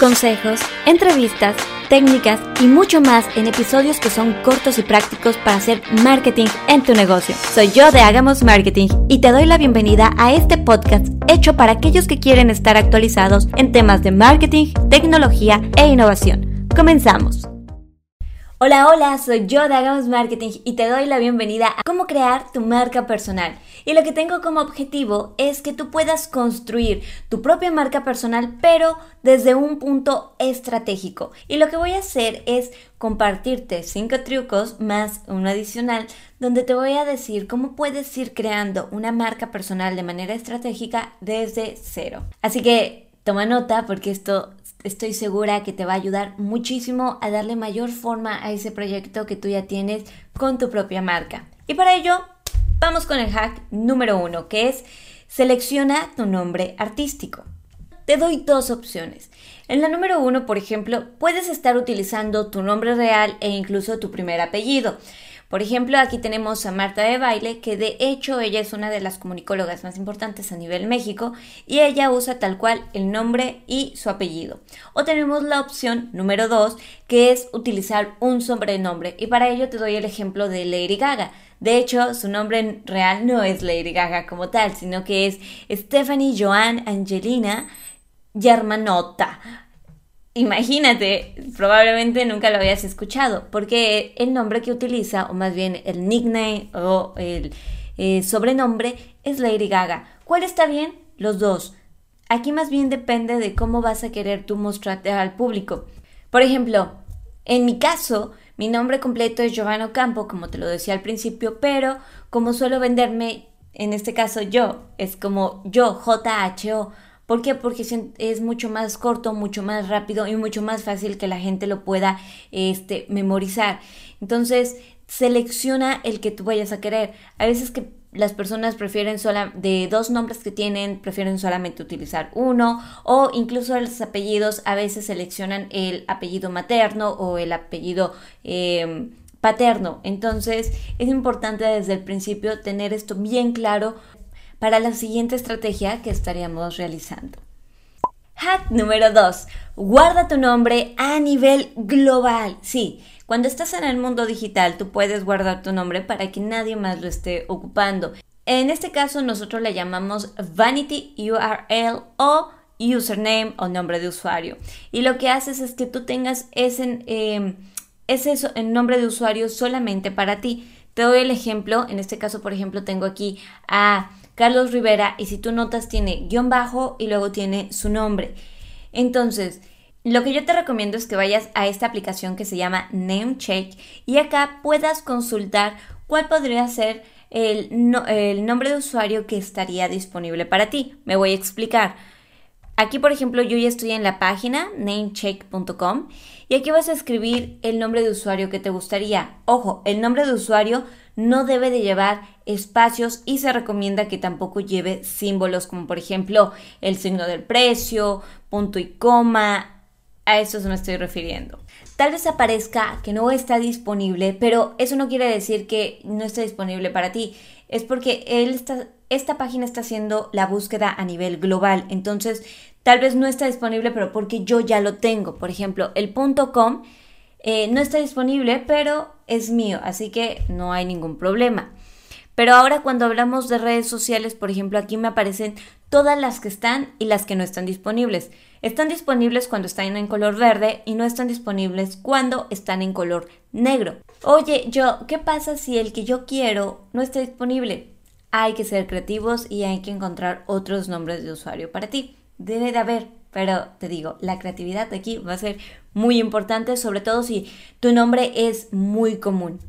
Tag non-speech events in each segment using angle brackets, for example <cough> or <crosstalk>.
consejos, entrevistas, técnicas y mucho más en episodios que son cortos y prácticos para hacer marketing en tu negocio. Soy yo de Hagamos Marketing y te doy la bienvenida a este podcast hecho para aquellos que quieren estar actualizados en temas de marketing, tecnología e innovación. Comenzamos. Hola, hola, soy yo de Hagamos Marketing y te doy la bienvenida a cómo crear tu marca personal. Y lo que tengo como objetivo es que tú puedas construir tu propia marca personal, pero desde un punto estratégico. Y lo que voy a hacer es compartirte cinco trucos más uno adicional donde te voy a decir cómo puedes ir creando una marca personal de manera estratégica desde cero. Así que toma nota porque esto estoy segura que te va a ayudar muchísimo a darle mayor forma a ese proyecto que tú ya tienes con tu propia marca. Y para ello, vamos con el hack número uno, que es selecciona tu nombre artístico. Te doy dos opciones. En la número uno, por ejemplo, puedes estar utilizando tu nombre real e incluso tu primer apellido. Por ejemplo, aquí tenemos a Marta de Baile, que de hecho ella es una de las comunicólogas más importantes a nivel México y ella usa tal cual el nombre y su apellido. O tenemos la opción número 2, que es utilizar un sobrenombre y para ello te doy el ejemplo de Lady Gaga. De hecho, su nombre real no es Lady Gaga como tal, sino que es Stephanie Joan Angelina Germanotta. Imagínate, probablemente nunca lo habías escuchado, porque el nombre que utiliza, o más bien el nickname o el eh, sobrenombre, es Lady Gaga. ¿Cuál está bien? Los dos. Aquí más bien depende de cómo vas a querer tú mostrarte al público. Por ejemplo, en mi caso, mi nombre completo es Giovanna Campo, como te lo decía al principio, pero como suelo venderme, en este caso yo, es como yo, J-H-O ¿Por qué? Porque es mucho más corto, mucho más rápido y mucho más fácil que la gente lo pueda este, memorizar. Entonces, selecciona el que tú vayas a querer. A veces que las personas prefieren sola, de dos nombres que tienen, prefieren solamente utilizar uno o incluso los apellidos a veces seleccionan el apellido materno o el apellido em, paterno. Entonces es importante desde el principio tener esto bien claro para la siguiente estrategia que estaríamos realizando. Hack número 2. Guarda tu nombre a nivel global. Sí, cuando estás en el mundo digital, tú puedes guardar tu nombre para que nadie más lo esté ocupando. En este caso, nosotros le llamamos Vanity URL o username o nombre de usuario. Y lo que haces es que tú tengas ese, eh, ese nombre de usuario solamente para ti. Te doy el ejemplo. En este caso, por ejemplo, tengo aquí a Carlos Rivera y si tú notas tiene guion bajo y luego tiene su nombre. Entonces, lo que yo te recomiendo es que vayas a esta aplicación que se llama Namecheck y acá puedas consultar cuál podría ser el, el nombre de usuario que estaría disponible para ti. Me voy a explicar. Aquí, por ejemplo, yo ya estoy en la página namecheck.com y aquí vas a escribir el nombre de usuario que te gustaría. Ojo, el nombre de usuario no debe de llevar espacios y se recomienda que tampoco lleve símbolos como por ejemplo el signo del precio, punto y coma. A eso se me estoy refiriendo. Tal vez aparezca que no está disponible, pero eso no quiere decir que no esté disponible para ti. Es porque él esta página está haciendo la búsqueda a nivel global. Entonces, tal vez no está disponible, pero porque yo ya lo tengo. Por ejemplo, el punto .com eh, no está disponible, pero es mío, así que no hay ningún problema. Pero ahora cuando hablamos de redes sociales, por ejemplo, aquí me aparecen todas las que están y las que no están disponibles. Están disponibles cuando están en color verde y no están disponibles cuando están en color negro. Oye, yo, ¿qué pasa si el que yo quiero no está disponible? Hay que ser creativos y hay que encontrar otros nombres de usuario para ti. Debe de haber, pero te digo, la creatividad aquí va a ser muy importante, sobre todo si tu nombre es muy común.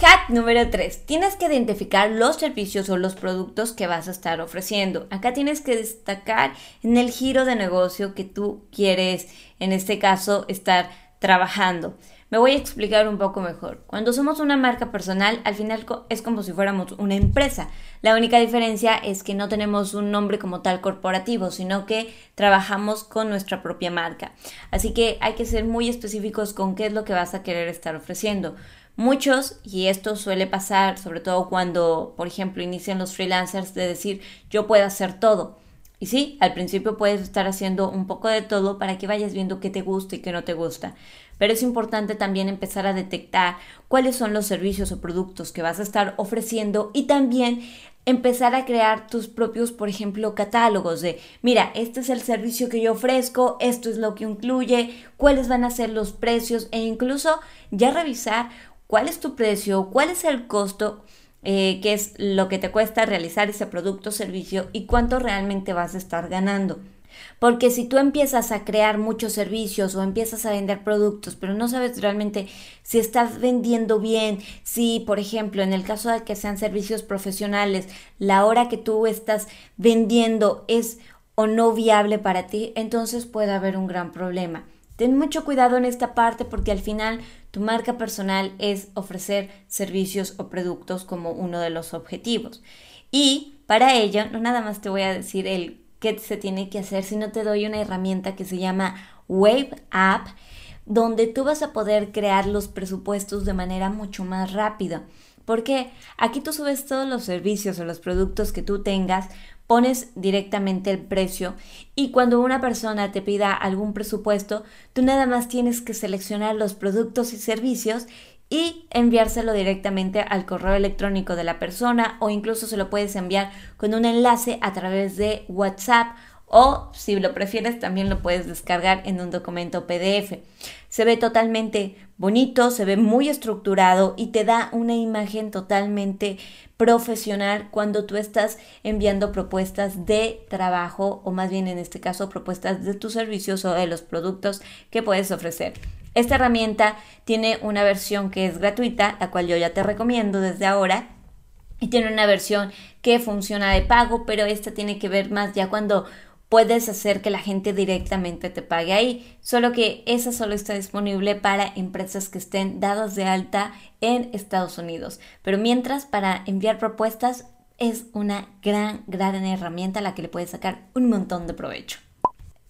Hack número 3. Tienes que identificar los servicios o los productos que vas a estar ofreciendo. Acá tienes que destacar en el giro de negocio que tú quieres, en este caso, estar trabajando. Me voy a explicar un poco mejor. Cuando somos una marca personal, al final es como si fuéramos una empresa. La única diferencia es que no tenemos un nombre como tal corporativo, sino que trabajamos con nuestra propia marca. Así que hay que ser muy específicos con qué es lo que vas a querer estar ofreciendo. Muchos, y esto suele pasar sobre todo cuando, por ejemplo, inician los freelancers de decir yo puedo hacer todo. Y sí, al principio puedes estar haciendo un poco de todo para que vayas viendo qué te gusta y qué no te gusta. Pero es importante también empezar a detectar cuáles son los servicios o productos que vas a estar ofreciendo y también empezar a crear tus propios, por ejemplo, catálogos de, mira, este es el servicio que yo ofrezco, esto es lo que incluye, cuáles van a ser los precios e incluso ya revisar cuál es tu precio, cuál es el costo, eh, qué es lo que te cuesta realizar ese producto o servicio y cuánto realmente vas a estar ganando. Porque si tú empiezas a crear muchos servicios o empiezas a vender productos, pero no sabes realmente si estás vendiendo bien, si, por ejemplo, en el caso de que sean servicios profesionales, la hora que tú estás vendiendo es o no viable para ti, entonces puede haber un gran problema. Ten mucho cuidado en esta parte porque al final tu marca personal es ofrecer servicios o productos como uno de los objetivos. Y para ello, no nada más te voy a decir el qué se tiene que hacer, sino te doy una herramienta que se llama Wave App, donde tú vas a poder crear los presupuestos de manera mucho más rápida. Porque aquí tú subes todos los servicios o los productos que tú tengas, pones directamente el precio y cuando una persona te pida algún presupuesto, tú nada más tienes que seleccionar los productos y servicios y enviárselo directamente al correo electrónico de la persona o incluso se lo puedes enviar con un enlace a través de WhatsApp o si lo prefieres también lo puedes descargar en un documento PDF. Se ve totalmente bonito, se ve muy estructurado y te da una imagen totalmente profesional cuando tú estás enviando propuestas de trabajo o más bien en este caso propuestas de tus servicios o de los productos que puedes ofrecer. Esta herramienta tiene una versión que es gratuita, la cual yo ya te recomiendo desde ahora. Y tiene una versión que funciona de pago, pero esta tiene que ver más ya cuando puedes hacer que la gente directamente te pague ahí. Solo que esa solo está disponible para empresas que estén dadas de alta en Estados Unidos. Pero mientras, para enviar propuestas, es una gran, gran herramienta a la que le puedes sacar un montón de provecho.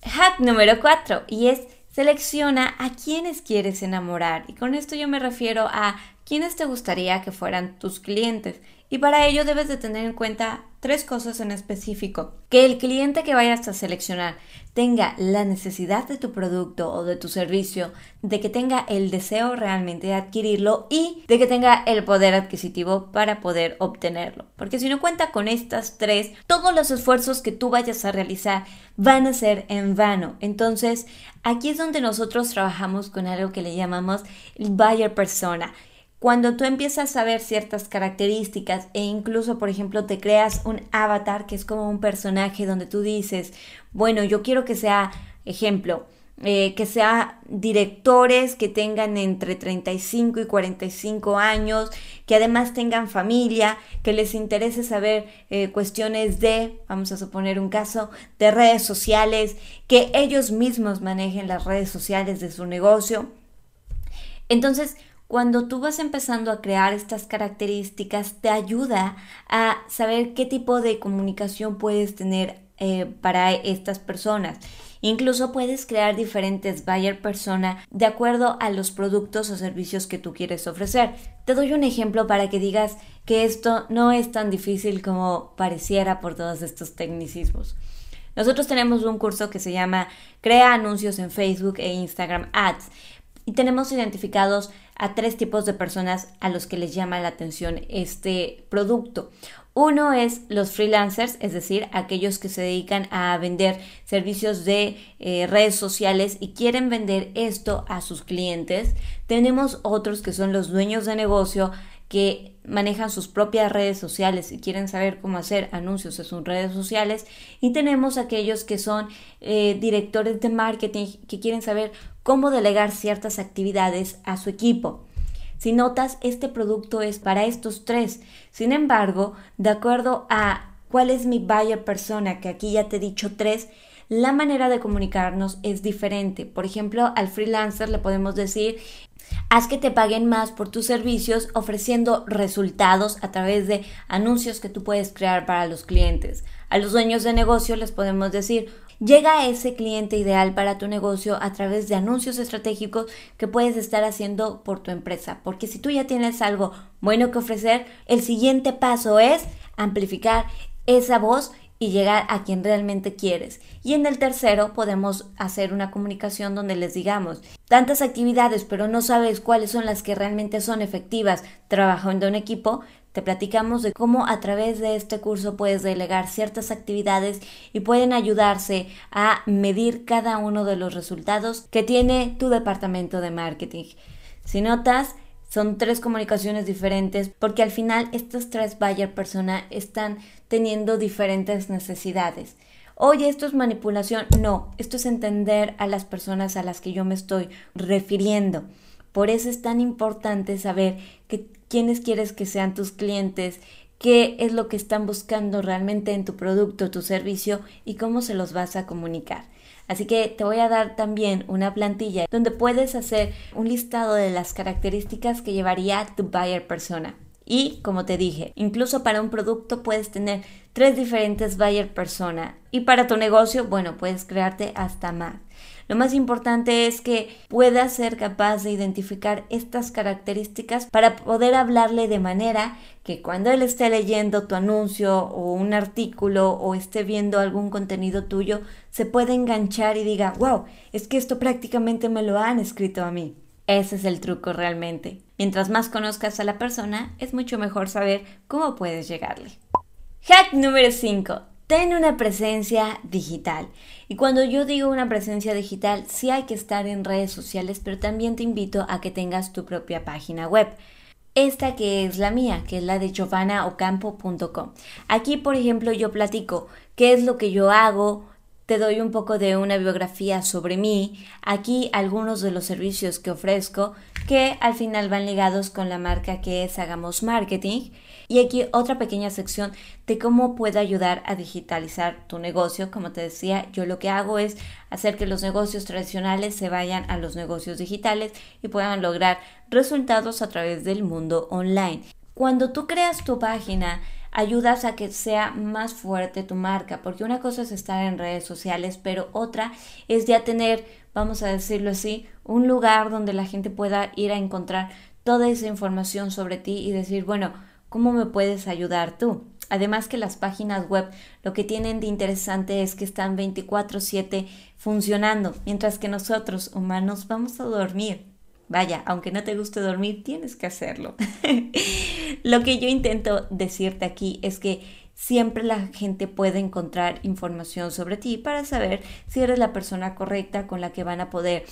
Hack número 4 y es Selecciona a quienes quieres enamorar. Y con esto yo me refiero a quienes te gustaría que fueran tus clientes y para ello debes de tener en cuenta tres cosas en específico. Que el cliente que vayas a seleccionar tenga la necesidad de tu producto o de tu servicio, de que tenga el deseo realmente de adquirirlo y de que tenga el poder adquisitivo para poder obtenerlo. Porque si no cuenta con estas tres, todos los esfuerzos que tú vayas a realizar van a ser en vano. Entonces, aquí es donde nosotros trabajamos con algo que le llamamos buyer persona cuando tú empiezas a ver ciertas características e incluso, por ejemplo, te creas un avatar que es como un personaje donde tú dices, bueno, yo quiero que sea, ejemplo, eh, que sea directores que tengan entre 35 y 45 años, que además tengan familia, que les interese saber eh, cuestiones de, vamos a suponer un caso, de redes sociales, que ellos mismos manejen las redes sociales de su negocio. Entonces, cuando tú vas empezando a crear estas características, te ayuda a saber qué tipo de comunicación puedes tener eh, para estas personas. Incluso puedes crear diferentes buyer persona de acuerdo a los productos o servicios que tú quieres ofrecer. Te doy un ejemplo para que digas que esto no es tan difícil como pareciera por todos estos tecnicismos. Nosotros tenemos un curso que se llama Crea anuncios en Facebook e Instagram Ads y tenemos identificados a tres tipos de personas a los que les llama la atención este producto. Uno es los freelancers, es decir, aquellos que se dedican a vender servicios de eh, redes sociales y quieren vender esto a sus clientes. Tenemos otros que son los dueños de negocio que manejan sus propias redes sociales y quieren saber cómo hacer anuncios en sus redes sociales. Y tenemos aquellos que son eh, directores de marketing que quieren saber cómo delegar ciertas actividades a su equipo. Si notas, este producto es para estos tres. Sin embargo, de acuerdo a cuál es mi buyer persona, que aquí ya te he dicho tres, la manera de comunicarnos es diferente. Por ejemplo, al freelancer le podemos decir, haz que te paguen más por tus servicios ofreciendo resultados a través de anuncios que tú puedes crear para los clientes. A los dueños de negocio les podemos decir, Llega a ese cliente ideal para tu negocio a través de anuncios estratégicos que puedes estar haciendo por tu empresa. Porque si tú ya tienes algo bueno que ofrecer, el siguiente paso es amplificar esa voz y llegar a quien realmente quieres. Y en el tercero podemos hacer una comunicación donde les digamos tantas actividades pero no sabes cuáles son las que realmente son efectivas trabajando en equipo, te platicamos de cómo a través de este curso puedes delegar ciertas actividades y pueden ayudarse a medir cada uno de los resultados que tiene tu departamento de marketing. Si notas, son tres comunicaciones diferentes porque al final estas tres buyer persona están teniendo diferentes necesidades. Oye, esto es manipulación. No, esto es entender a las personas a las que yo me estoy refiriendo. Por eso es tan importante saber que, quiénes quieres que sean tus clientes, qué es lo que están buscando realmente en tu producto, tu servicio y cómo se los vas a comunicar. Así que te voy a dar también una plantilla donde puedes hacer un listado de las características que llevaría tu buyer persona. Y como te dije, incluso para un producto puedes tener tres diferentes buyer persona y para tu negocio, bueno, puedes crearte hasta más. Lo más importante es que puedas ser capaz de identificar estas características para poder hablarle de manera que cuando él esté leyendo tu anuncio o un artículo o esté viendo algún contenido tuyo, se pueda enganchar y diga, wow, es que esto prácticamente me lo han escrito a mí. Ese es el truco realmente. Mientras más conozcas a la persona, es mucho mejor saber cómo puedes llegarle. Hack número 5. Ten una presencia digital. Y cuando yo digo una presencia digital, sí hay que estar en redes sociales, pero también te invito a que tengas tu propia página web. Esta que es la mía, que es la de giovannaocampo.com. Aquí, por ejemplo, yo platico qué es lo que yo hago, te doy un poco de una biografía sobre mí, aquí algunos de los servicios que ofrezco que al final van ligados con la marca que es Hagamos Marketing y aquí otra pequeña sección de cómo puede ayudar a digitalizar tu negocio. Como te decía, yo lo que hago es hacer que los negocios tradicionales se vayan a los negocios digitales y puedan lograr resultados a través del mundo online. Cuando tú creas tu página, ayudas a que sea más fuerte tu marca, porque una cosa es estar en redes sociales, pero otra es ya tener, vamos a decirlo así, un lugar donde la gente pueda ir a encontrar toda esa información sobre ti y decir, bueno, ¿cómo me puedes ayudar tú? Además que las páginas web lo que tienen de interesante es que están 24/7 funcionando, mientras que nosotros humanos vamos a dormir. Vaya, aunque no te guste dormir, tienes que hacerlo. <laughs> Lo que yo intento decirte aquí es que siempre la gente puede encontrar información sobre ti para saber si eres la persona correcta con la que van a poder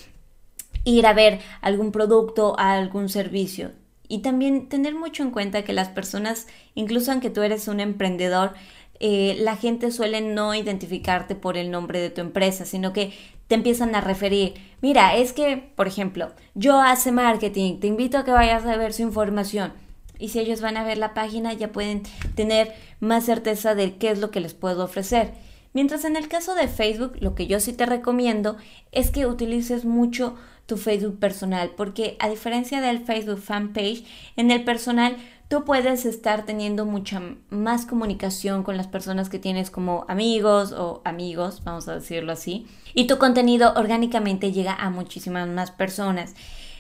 ir a ver algún producto, algún servicio. Y también tener mucho en cuenta que las personas, incluso aunque tú eres un emprendedor, eh, la gente suele no identificarte por el nombre de tu empresa, sino que te empiezan a referir, mira, es que, por ejemplo, yo hace marketing, te invito a que vayas a ver su información. Y si ellos van a ver la página, ya pueden tener más certeza de qué es lo que les puedo ofrecer. Mientras en el caso de Facebook, lo que yo sí te recomiendo es que utilices mucho tu Facebook personal, porque a diferencia del Facebook fanpage, en el personal tú puedes estar teniendo mucha más comunicación con las personas que tienes como amigos o amigos, vamos a decirlo así, y tu contenido orgánicamente llega a muchísimas más personas.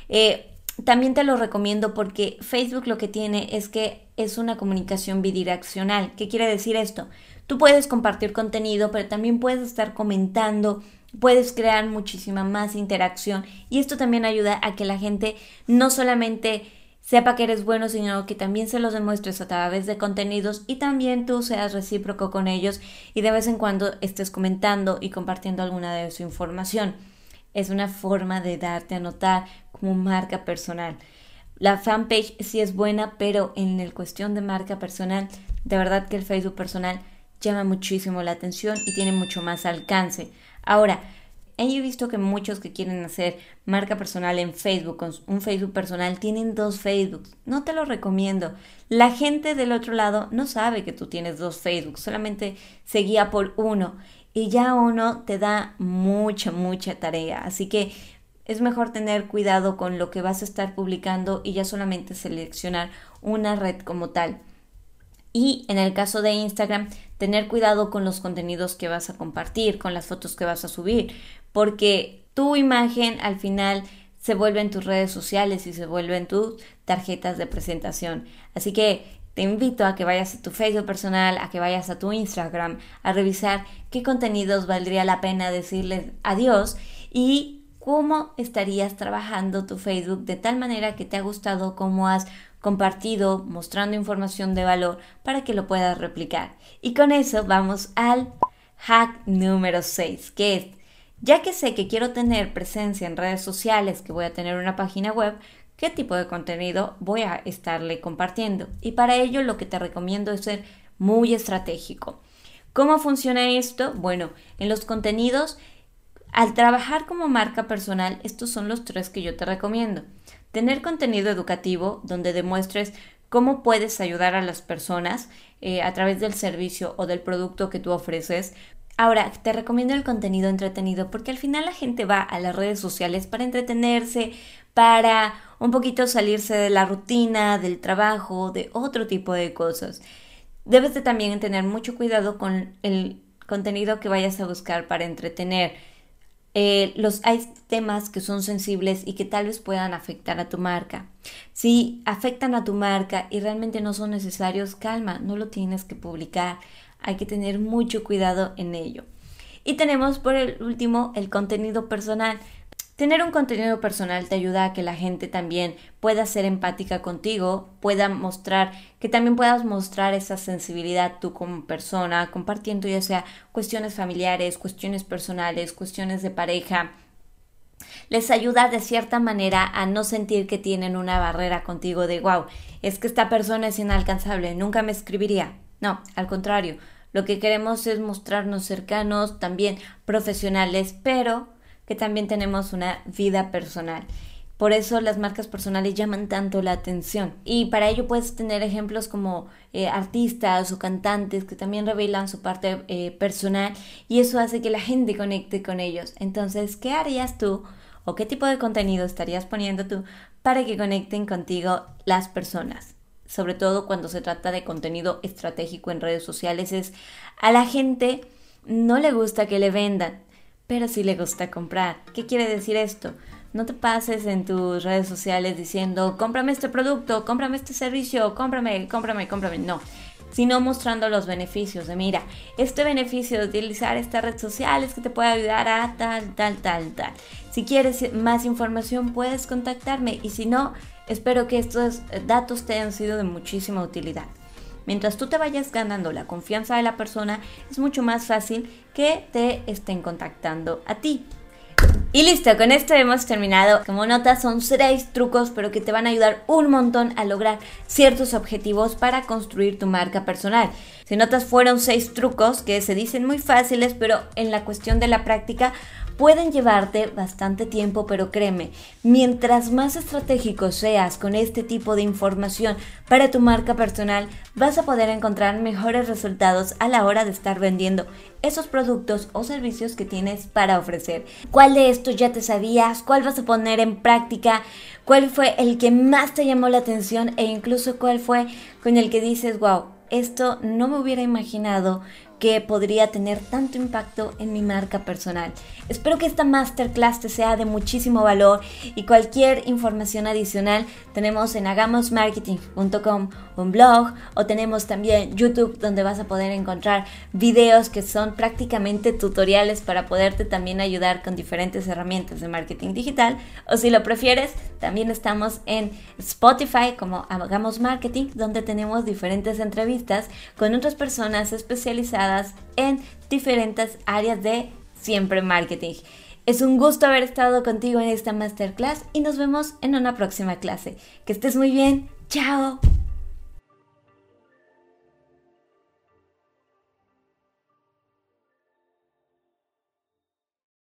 Eh, también te lo recomiendo porque Facebook lo que tiene es que es una comunicación bidireccional. ¿Qué quiere decir esto? Tú puedes compartir contenido, pero también puedes estar comentando, puedes crear muchísima más interacción y esto también ayuda a que la gente no solamente sepa que eres bueno, sino que también se los demuestres a través de contenidos y también tú seas recíproco con ellos y de vez en cuando estés comentando y compartiendo alguna de su información. Es una forma de darte a notar como marca personal. La fanpage sí es buena, pero en el cuestión de marca personal, de verdad que el Facebook personal llama muchísimo la atención y tiene mucho más alcance. Ahora, he visto que muchos que quieren hacer marca personal en Facebook, con un Facebook personal, tienen dos Facebooks. No te lo recomiendo. La gente del otro lado no sabe que tú tienes dos Facebook, solamente se guía por uno y ya uno te da mucha, mucha tarea. Así que es mejor tener cuidado con lo que vas a estar publicando y ya solamente seleccionar una red como tal. Y en el caso de Instagram, tener cuidado con los contenidos que vas a compartir, con las fotos que vas a subir, porque tu imagen al final se vuelve en tus redes sociales y se vuelve en tus tarjetas de presentación. Así que te invito a que vayas a tu Facebook personal, a que vayas a tu Instagram, a revisar qué contenidos valdría la pena decirles adiós y cómo estarías trabajando tu Facebook de tal manera que te ha gustado, cómo has compartido, mostrando información de valor para que lo puedas replicar. Y con eso vamos al hack número 6, que es, ya que sé que quiero tener presencia en redes sociales, que voy a tener una página web, ¿qué tipo de contenido voy a estarle compartiendo? Y para ello lo que te recomiendo es ser muy estratégico. ¿Cómo funciona esto? Bueno, en los contenidos, al trabajar como marca personal, estos son los tres que yo te recomiendo. Tener contenido educativo donde demuestres cómo puedes ayudar a las personas eh, a través del servicio o del producto que tú ofreces. Ahora, te recomiendo el contenido entretenido porque al final la gente va a las redes sociales para entretenerse, para un poquito salirse de la rutina, del trabajo, de otro tipo de cosas. Debes de también tener mucho cuidado con el contenido que vayas a buscar para entretener eh, los, hay temas que son sensibles y que tal vez puedan afectar a tu marca. Si afectan a tu marca y realmente no son necesarios, calma, no lo tienes que publicar. Hay que tener mucho cuidado en ello. Y tenemos por el último el contenido personal. Tener un contenido personal te ayuda a que la gente también pueda ser empática contigo, pueda mostrar, que también puedas mostrar esa sensibilidad tú como persona, compartiendo ya sea cuestiones familiares, cuestiones personales, cuestiones de pareja. Les ayuda de cierta manera a no sentir que tienen una barrera contigo de wow, es que esta persona es inalcanzable, nunca me escribiría. No, al contrario, lo que queremos es mostrarnos cercanos, también profesionales, pero que también tenemos una vida personal. Por eso las marcas personales llaman tanto la atención. Y para ello puedes tener ejemplos como eh, artistas o cantantes que también revelan su parte eh, personal y eso hace que la gente conecte con ellos. Entonces, ¿qué harías tú o qué tipo de contenido estarías poniendo tú para que conecten contigo las personas? Sobre todo cuando se trata de contenido estratégico en redes sociales, es a la gente no le gusta que le vendan pero sí le gusta comprar. ¿Qué quiere decir esto? No te pases en tus redes sociales diciendo, cómprame este producto, cómprame este servicio, cómprame, cómprame, cómprame. No, sino mostrando los beneficios de, mira, este beneficio de utilizar esta red social es que te puede ayudar a tal, tal, tal, tal. Si quieres más información, puedes contactarme y si no, espero que estos datos te hayan sido de muchísima utilidad. Mientras tú te vayas ganando la confianza de la persona, es mucho más fácil que te estén contactando a ti. Y listo, con esto hemos terminado. Como notas, son seis trucos, pero que te van a ayudar un montón a lograr ciertos objetivos para construir tu marca personal. Si notas, fueron seis trucos que se dicen muy fáciles, pero en la cuestión de la práctica pueden llevarte bastante tiempo, pero créeme, mientras más estratégico seas con este tipo de información para tu marca personal, vas a poder encontrar mejores resultados a la hora de estar vendiendo esos productos o servicios que tienes para ofrecer. ¿Cuál de estos ya te sabías? ¿Cuál vas a poner en práctica? ¿Cuál fue el que más te llamó la atención? E incluso cuál fue con el que dices, wow, esto no me hubiera imaginado que podría tener tanto impacto en mi marca personal. Espero que esta masterclass te sea de muchísimo valor y cualquier información adicional tenemos en hagamosmarketing.com un blog o tenemos también YouTube donde vas a poder encontrar videos que son prácticamente tutoriales para poderte también ayudar con diferentes herramientas de marketing digital o si lo prefieres también estamos en Spotify como Hagamos Marketing donde tenemos diferentes entrevistas con otras personas especializadas en diferentes áreas de siempre marketing. Es un gusto haber estado contigo en esta masterclass y nos vemos en una próxima clase. Que estés muy bien. Chao.